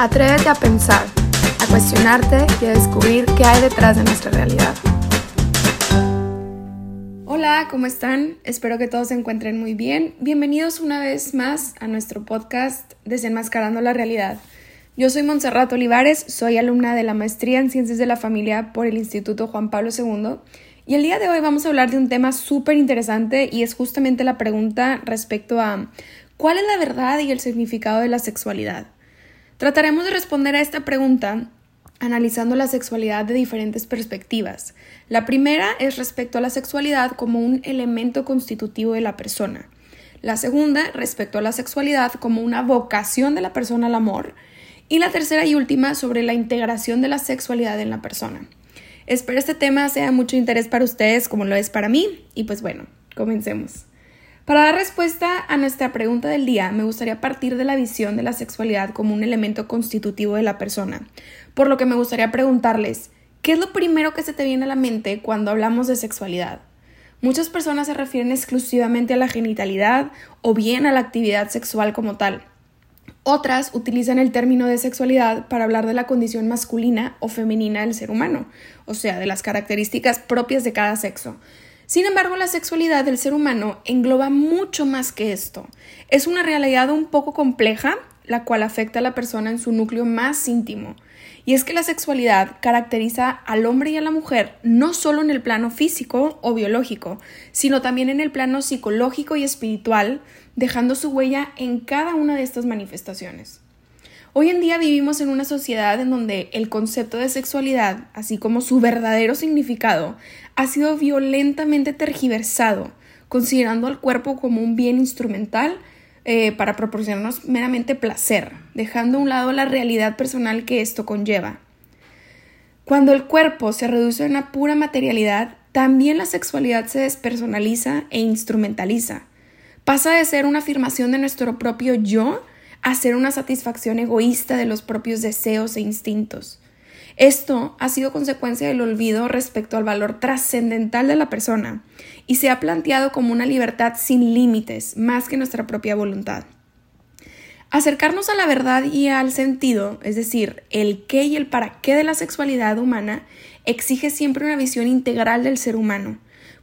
Atrévete a pensar, a cuestionarte y a descubrir qué hay detrás de nuestra realidad. Hola, ¿cómo están? Espero que todos se encuentren muy bien. Bienvenidos una vez más a nuestro podcast Desenmascarando la Realidad. Yo soy Montserrat Olivares, soy alumna de la maestría en Ciencias de la Familia por el Instituto Juan Pablo II y el día de hoy vamos a hablar de un tema súper interesante y es justamente la pregunta respecto a ¿cuál es la verdad y el significado de la sexualidad? Trataremos de responder a esta pregunta analizando la sexualidad de diferentes perspectivas. La primera es respecto a la sexualidad como un elemento constitutivo de la persona. La segunda respecto a la sexualidad como una vocación de la persona al amor. Y la tercera y última sobre la integración de la sexualidad en la persona. Espero este tema sea de mucho interés para ustedes como lo es para mí. Y pues bueno, comencemos. Para dar respuesta a nuestra pregunta del día, me gustaría partir de la visión de la sexualidad como un elemento constitutivo de la persona, por lo que me gustaría preguntarles, ¿qué es lo primero que se te viene a la mente cuando hablamos de sexualidad? Muchas personas se refieren exclusivamente a la genitalidad o bien a la actividad sexual como tal. Otras utilizan el término de sexualidad para hablar de la condición masculina o femenina del ser humano, o sea, de las características propias de cada sexo. Sin embargo, la sexualidad del ser humano engloba mucho más que esto. Es una realidad un poco compleja, la cual afecta a la persona en su núcleo más íntimo. Y es que la sexualidad caracteriza al hombre y a la mujer no solo en el plano físico o biológico, sino también en el plano psicológico y espiritual, dejando su huella en cada una de estas manifestaciones. Hoy en día vivimos en una sociedad en donde el concepto de sexualidad, así como su verdadero significado, ha sido violentamente tergiversado, considerando al cuerpo como un bien instrumental eh, para proporcionarnos meramente placer, dejando a un lado la realidad personal que esto conlleva. Cuando el cuerpo se reduce a una pura materialidad, también la sexualidad se despersonaliza e instrumentaliza. Pasa de ser una afirmación de nuestro propio yo hacer una satisfacción egoísta de los propios deseos e instintos. Esto ha sido consecuencia del olvido respecto al valor trascendental de la persona y se ha planteado como una libertad sin límites, más que nuestra propia voluntad. Acercarnos a la verdad y al sentido, es decir, el qué y el para qué de la sexualidad humana, exige siempre una visión integral del ser humano,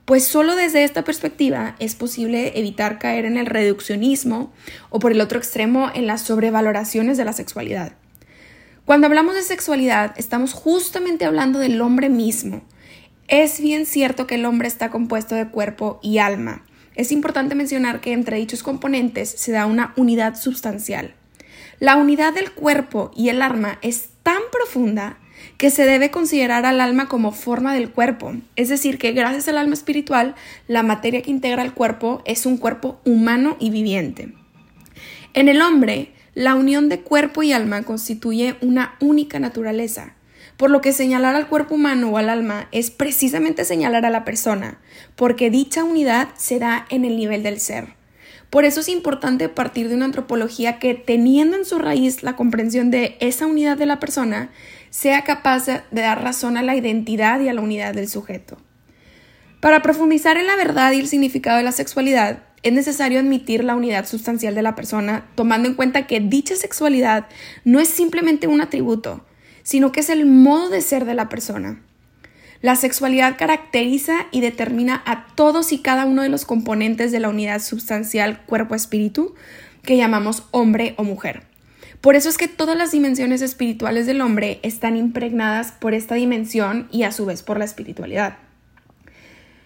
pues solo desde esta perspectiva es posible evitar caer en el reduccionismo o por el otro extremo en las sobrevaloraciones de la sexualidad. Cuando hablamos de sexualidad estamos justamente hablando del hombre mismo. Es bien cierto que el hombre está compuesto de cuerpo y alma. Es importante mencionar que entre dichos componentes se da una unidad sustancial. La unidad del cuerpo y el alma es tan profunda que se debe considerar al alma como forma del cuerpo, es decir, que gracias al alma espiritual, la materia que integra el cuerpo es un cuerpo humano y viviente. En el hombre, la unión de cuerpo y alma constituye una única naturaleza, por lo que señalar al cuerpo humano o al alma es precisamente señalar a la persona, porque dicha unidad se da en el nivel del ser. Por eso es importante partir de una antropología que, teniendo en su raíz la comprensión de esa unidad de la persona, sea capaz de dar razón a la identidad y a la unidad del sujeto. Para profundizar en la verdad y el significado de la sexualidad, es necesario admitir la unidad sustancial de la persona, tomando en cuenta que dicha sexualidad no es simplemente un atributo, sino que es el modo de ser de la persona. La sexualidad caracteriza y determina a todos y cada uno de los componentes de la unidad sustancial cuerpo-espíritu que llamamos hombre o mujer. Por eso es que todas las dimensiones espirituales del hombre están impregnadas por esta dimensión y a su vez por la espiritualidad.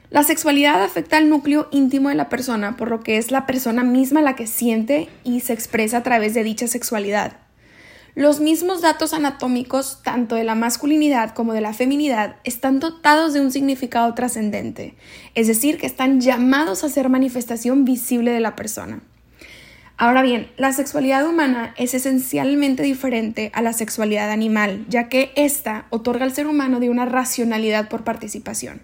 La sexualidad afecta al núcleo íntimo de la persona, por lo que es la persona misma la que siente y se expresa a través de dicha sexualidad. Los mismos datos anatómicos, tanto de la masculinidad como de la feminidad, están dotados de un significado trascendente, es decir, que están llamados a ser manifestación visible de la persona. Ahora bien, la sexualidad humana es esencialmente diferente a la sexualidad animal, ya que ésta otorga al ser humano de una racionalidad por participación.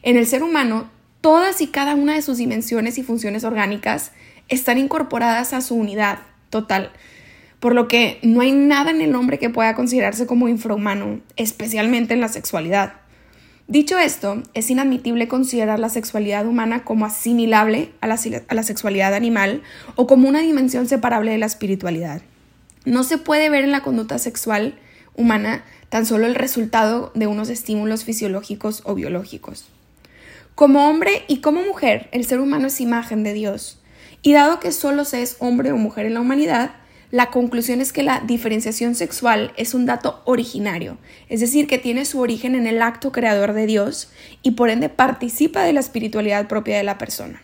En el ser humano, todas y cada una de sus dimensiones y funciones orgánicas están incorporadas a su unidad total, por lo que no hay nada en el hombre que pueda considerarse como infrahumano, especialmente en la sexualidad. Dicho esto, es inadmitible considerar la sexualidad humana como asimilable a la, sexualidad animal o como una dimensión separable de la espiritualidad. No se puede ver en la conducta sexual humana tan solo el resultado de unos estímulos fisiológicos o biológicos. Como hombre y como mujer, el ser humano es imagen de Dios. Y dado que solo se es hombre o mujer en la humanidad, la conclusión es que la diferenciación sexual es un dato originario, es decir, que tiene su origen en el acto creador de Dios y por ende participa de la espiritualidad propia de la persona.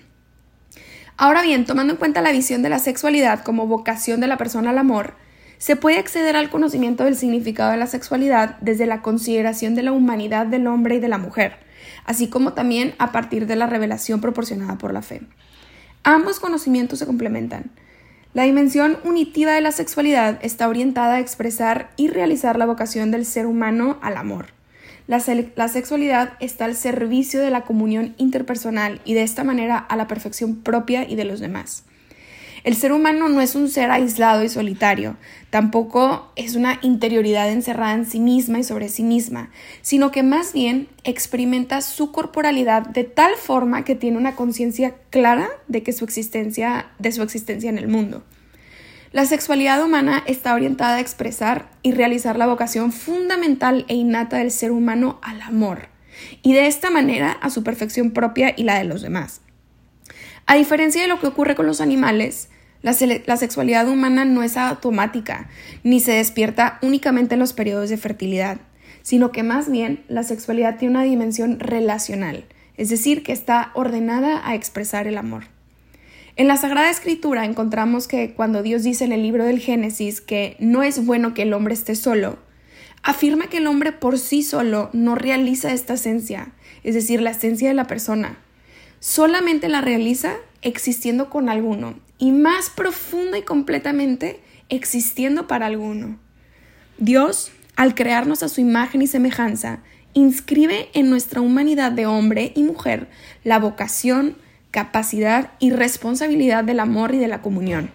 Ahora bien, tomando en cuenta la visión de la sexualidad como vocación de la persona al amor, se puede acceder al conocimiento del significado de la sexualidad desde la consideración de la humanidad del hombre y de la mujer, así como también a partir de la revelación proporcionada por la fe. Ambos conocimientos se complementan. La dimensión unitiva de la sexualidad está orientada a expresar y realizar la vocación del ser humano al amor. La, sexualidad está al servicio de la comunión interpersonal y de esta manera a la perfección propia y de los demás. El ser humano no es un ser aislado y solitario, tampoco es una interioridad encerrada en sí misma y sobre sí misma, sino que más bien experimenta su corporalidad de tal forma que tiene una conciencia clara de que su existencia, de su existencia en el mundo. La sexualidad humana está orientada a expresar y realizar la vocación fundamental e innata del ser humano al amor, y de esta manera a su perfección propia y la de los demás. A diferencia de lo que ocurre con los animales, la, sexualidad humana no es automática, ni se despierta únicamente en los periodos de fertilidad, sino que más bien la sexualidad tiene una dimensión relacional, es decir, que está ordenada a expresar el amor. En la Sagrada Escritura encontramos que cuando Dios dice en el libro del Génesis que no es bueno que el hombre esté solo, afirma que el hombre por sí solo no realiza esta esencia, es decir, la esencia de la persona. Solamente la realiza existiendo con alguno y más profunda y completamente existiendo para alguno. Dios, al crearnos a su imagen y semejanza, inscribe en nuestra humanidad de hombre y mujer la vocación, capacidad y responsabilidad del amor y de la comunión.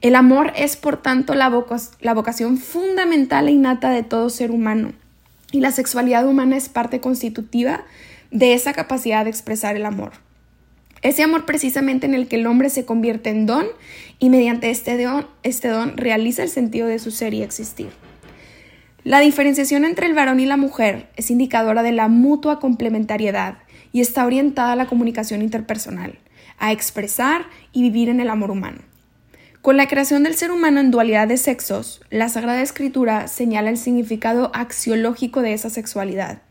El amor es, por tanto, la, vocación fundamental e innata de todo ser humano, y la sexualidad humana es parte constitutiva de esa capacidad de expresar el amor. Ese amor precisamente en el que el hombre se convierte en don y mediante este don, este don realiza el sentido de su ser y existir. La diferenciación entre el varón y la mujer es indicadora de la mutua complementariedad y está orientada a la comunicación interpersonal, a expresar y vivir en el amor humano. Con la creación del ser humano en dualidad de sexos, la Sagrada Escritura señala el significado axiológico de esa sexualidad.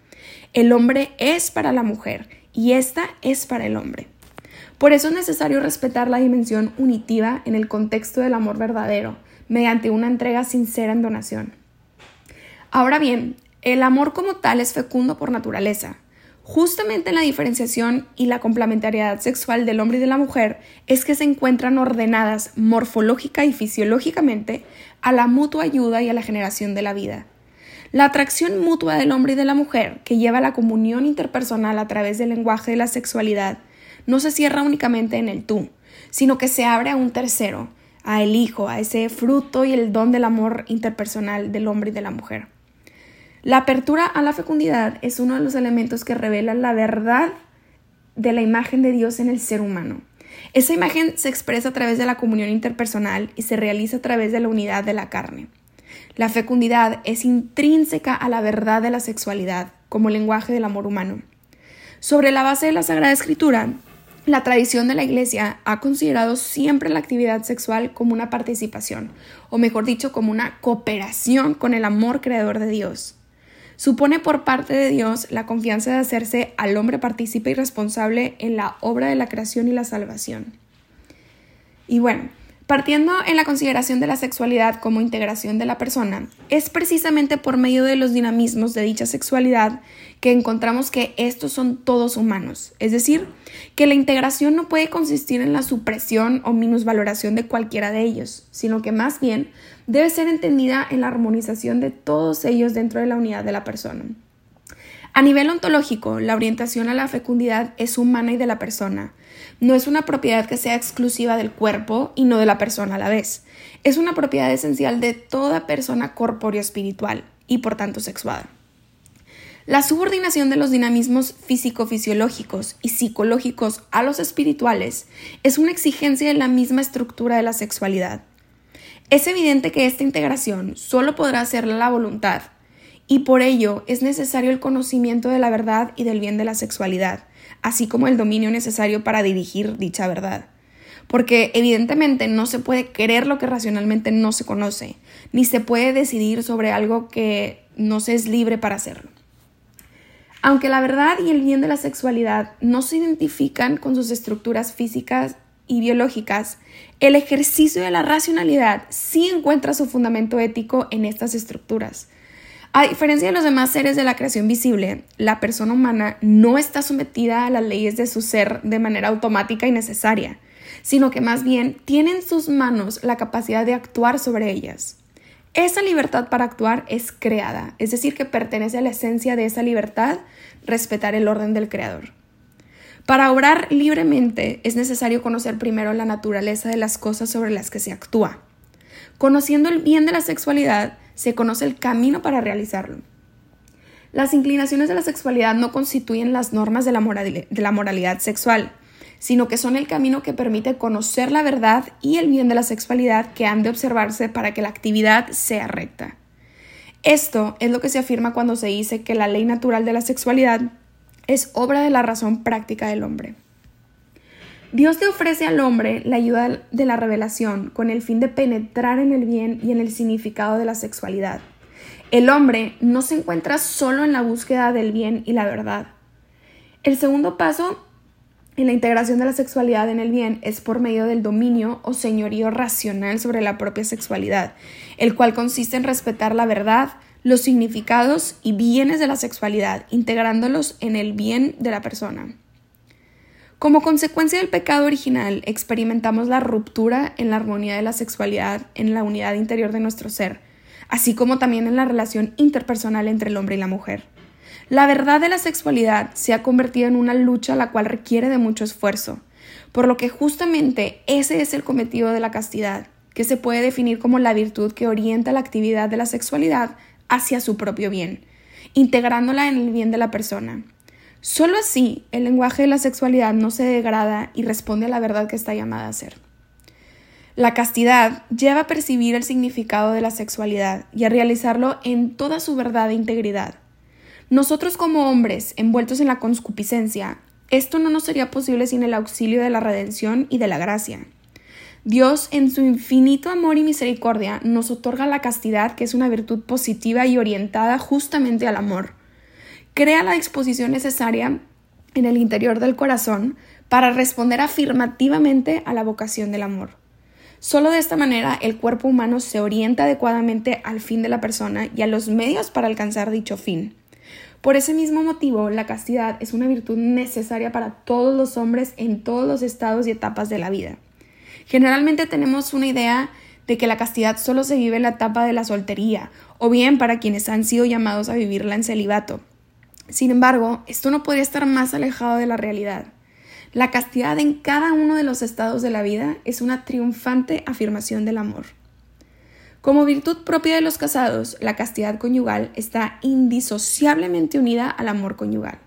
El hombre es para la mujer y esta es para el hombre. Por eso es necesario respetar la dimensión unitiva en el contexto del amor verdadero, mediante una entrega sincera en donación. Ahora bien, el amor como tal es fecundo por naturaleza. Justamente en la diferenciación y la complementariedad sexual del hombre y de la mujer es que se encuentran ordenadas morfológica y fisiológicamente a la mutua ayuda y a la generación de la vida. La atracción mutua del hombre y de la mujer, que lleva a la comunión interpersonal a través del lenguaje de la sexualidad, no se cierra únicamente en el tú, sino que se abre a un tercero, a el hijo, a ese fruto y el don del amor interpersonal del hombre y de la mujer. La apertura a la fecundidad es uno de los elementos que revelan la verdad de la imagen de Dios en el ser humano. Esa imagen se expresa a través de la comunión interpersonal y se realiza a través de la unidad de la carne. La fecundidad es intrínseca a la verdad de la sexualidad, como lenguaje del amor humano. Sobre la base de la Sagrada Escritura, la tradición de la Iglesia ha considerado siempre la actividad sexual como una participación, o mejor dicho, como una cooperación con el amor creador de Dios. Supone por parte de Dios la confianza de hacerse al hombre partícipe y responsable en la obra de la creación y la salvación. Y bueno, Partiendo en la consideración de la sexualidad como integración de la persona, es precisamente por medio de los dinamismos de dicha sexualidad que encontramos que estos son todos humanos, es decir, que la integración no puede consistir en la supresión o minusvaloración de cualquiera de ellos, sino que más bien debe ser entendida en la armonización de todos ellos dentro de la unidad de la persona. A nivel ontológico, la orientación a la fecundidad es humana y de la persona. No es una propiedad que sea exclusiva del cuerpo y no de la persona a la vez. Es una propiedad esencial de toda persona corpóreo espiritual y por tanto sexual. La subordinación de los dinamismos físico-fisiológicos y psicológicos a los espirituales es una exigencia de la misma estructura de la sexualidad. Es evidente que esta integración solo podrá hacerla la voluntad, y por ello es necesario el conocimiento de la verdad y del bien de la sexualidad, así como el dominio necesario para dirigir dicha verdad. Porque evidentemente no se puede querer lo que racionalmente no se conoce, ni se puede decidir sobre algo que no se es libre para hacerlo. Aunque la verdad y el bien de la sexualidad no se identifican con sus estructuras físicas y biológicas, el ejercicio de la racionalidad sí encuentra su fundamento ético en estas estructuras. A diferencia de los demás seres de la creación visible, la persona humana no está sometida a las leyes de su ser de manera automática y necesaria, sino que más bien tiene en sus manos la capacidad de actuar sobre ellas. Esa libertad para actuar es creada, es decir, que pertenece a la esencia de esa libertad, respetar el orden del Creador. Para obrar libremente es necesario conocer primero la naturaleza de las cosas sobre las que se actúa. Conociendo el bien de la sexualidad, se conoce el camino para realizarlo. Las inclinaciones de la sexualidad no constituyen las normas de la, moralidad sexual, sino que son el camino que permite conocer la verdad y el bien de la sexualidad que han de observarse para que la actividad sea recta. Esto es lo que se afirma cuando se dice que la ley natural de la sexualidad es obra de la razón práctica del hombre. Dios te ofrece al hombre la ayuda de la revelación con el fin de penetrar en el bien y en el significado de la sexualidad. El hombre no se encuentra solo en la búsqueda del bien y la verdad. El segundo paso en la integración de la sexualidad en el bien es por medio del dominio o señorío racional sobre la propia sexualidad, el cual consiste en respetar la verdad, los significados y bienes de la sexualidad, integrándolos en el bien de la persona. Como consecuencia del pecado original, experimentamos la ruptura en la armonía de la sexualidad en la unidad interior de nuestro ser, así como también en la relación interpersonal entre el hombre y la mujer. La verdad de la sexualidad se ha convertido en una lucha la cual requiere de mucho esfuerzo, por lo que justamente ese es el cometido de la castidad, que se puede definir como la virtud que orienta la actividad de la sexualidad hacia su propio bien, integrándola en el bien de la persona. Solo así el lenguaje de la sexualidad no se degrada y responde a la verdad que está llamada a ser. La castidad lleva a percibir el significado de la sexualidad y a realizarlo en toda su verdad e integridad. Nosotros como hombres envueltos en la conscupiscencia, esto no nos sería posible sin el auxilio de la redención y de la gracia. Dios, en su infinito amor y misericordia, nos otorga la castidad, que es una virtud positiva y orientada justamente al amor crea la disposición necesaria en el interior del corazón para responder afirmativamente a la vocación del amor. Solo de esta manera el cuerpo humano se orienta adecuadamente al fin de la persona y a los medios para alcanzar dicho fin. Por ese mismo motivo, la castidad es una virtud necesaria para todos los hombres en todos los estados y etapas de la vida. Generalmente tenemos una idea de que la castidad solo se vive en la etapa de la soltería, o bien para quienes han sido llamados a vivirla en celibato. Sin embargo, esto no podría estar más alejado de la realidad. La castidad en cada uno de los estados de la vida es una triunfante afirmación del amor. Como virtud propia de los casados, la castidad conyugal está indisociablemente unida al amor conyugal.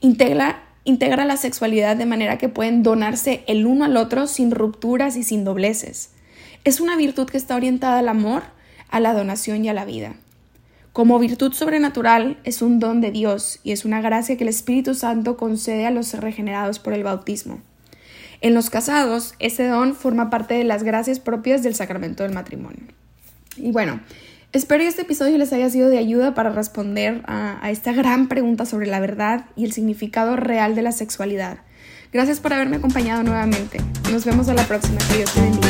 Integra, integra la sexualidad de manera que pueden donarse el uno al otro sin rupturas y sin dobleces. Es una virtud que está orientada al amor, a la donación y a la vida. Como virtud sobrenatural es un don de Dios y es una gracia que el Espíritu Santo concede a los regenerados por el bautismo. En los casados, ese don forma parte de las gracias propias del sacramento del matrimonio. Y bueno, espero que este episodio les haya sido de ayuda para responder a, esta gran pregunta sobre la verdad y el significado real de la sexualidad. Gracias por haberme acompañado nuevamente. Nos vemos a la próxima. Dios te bendiga.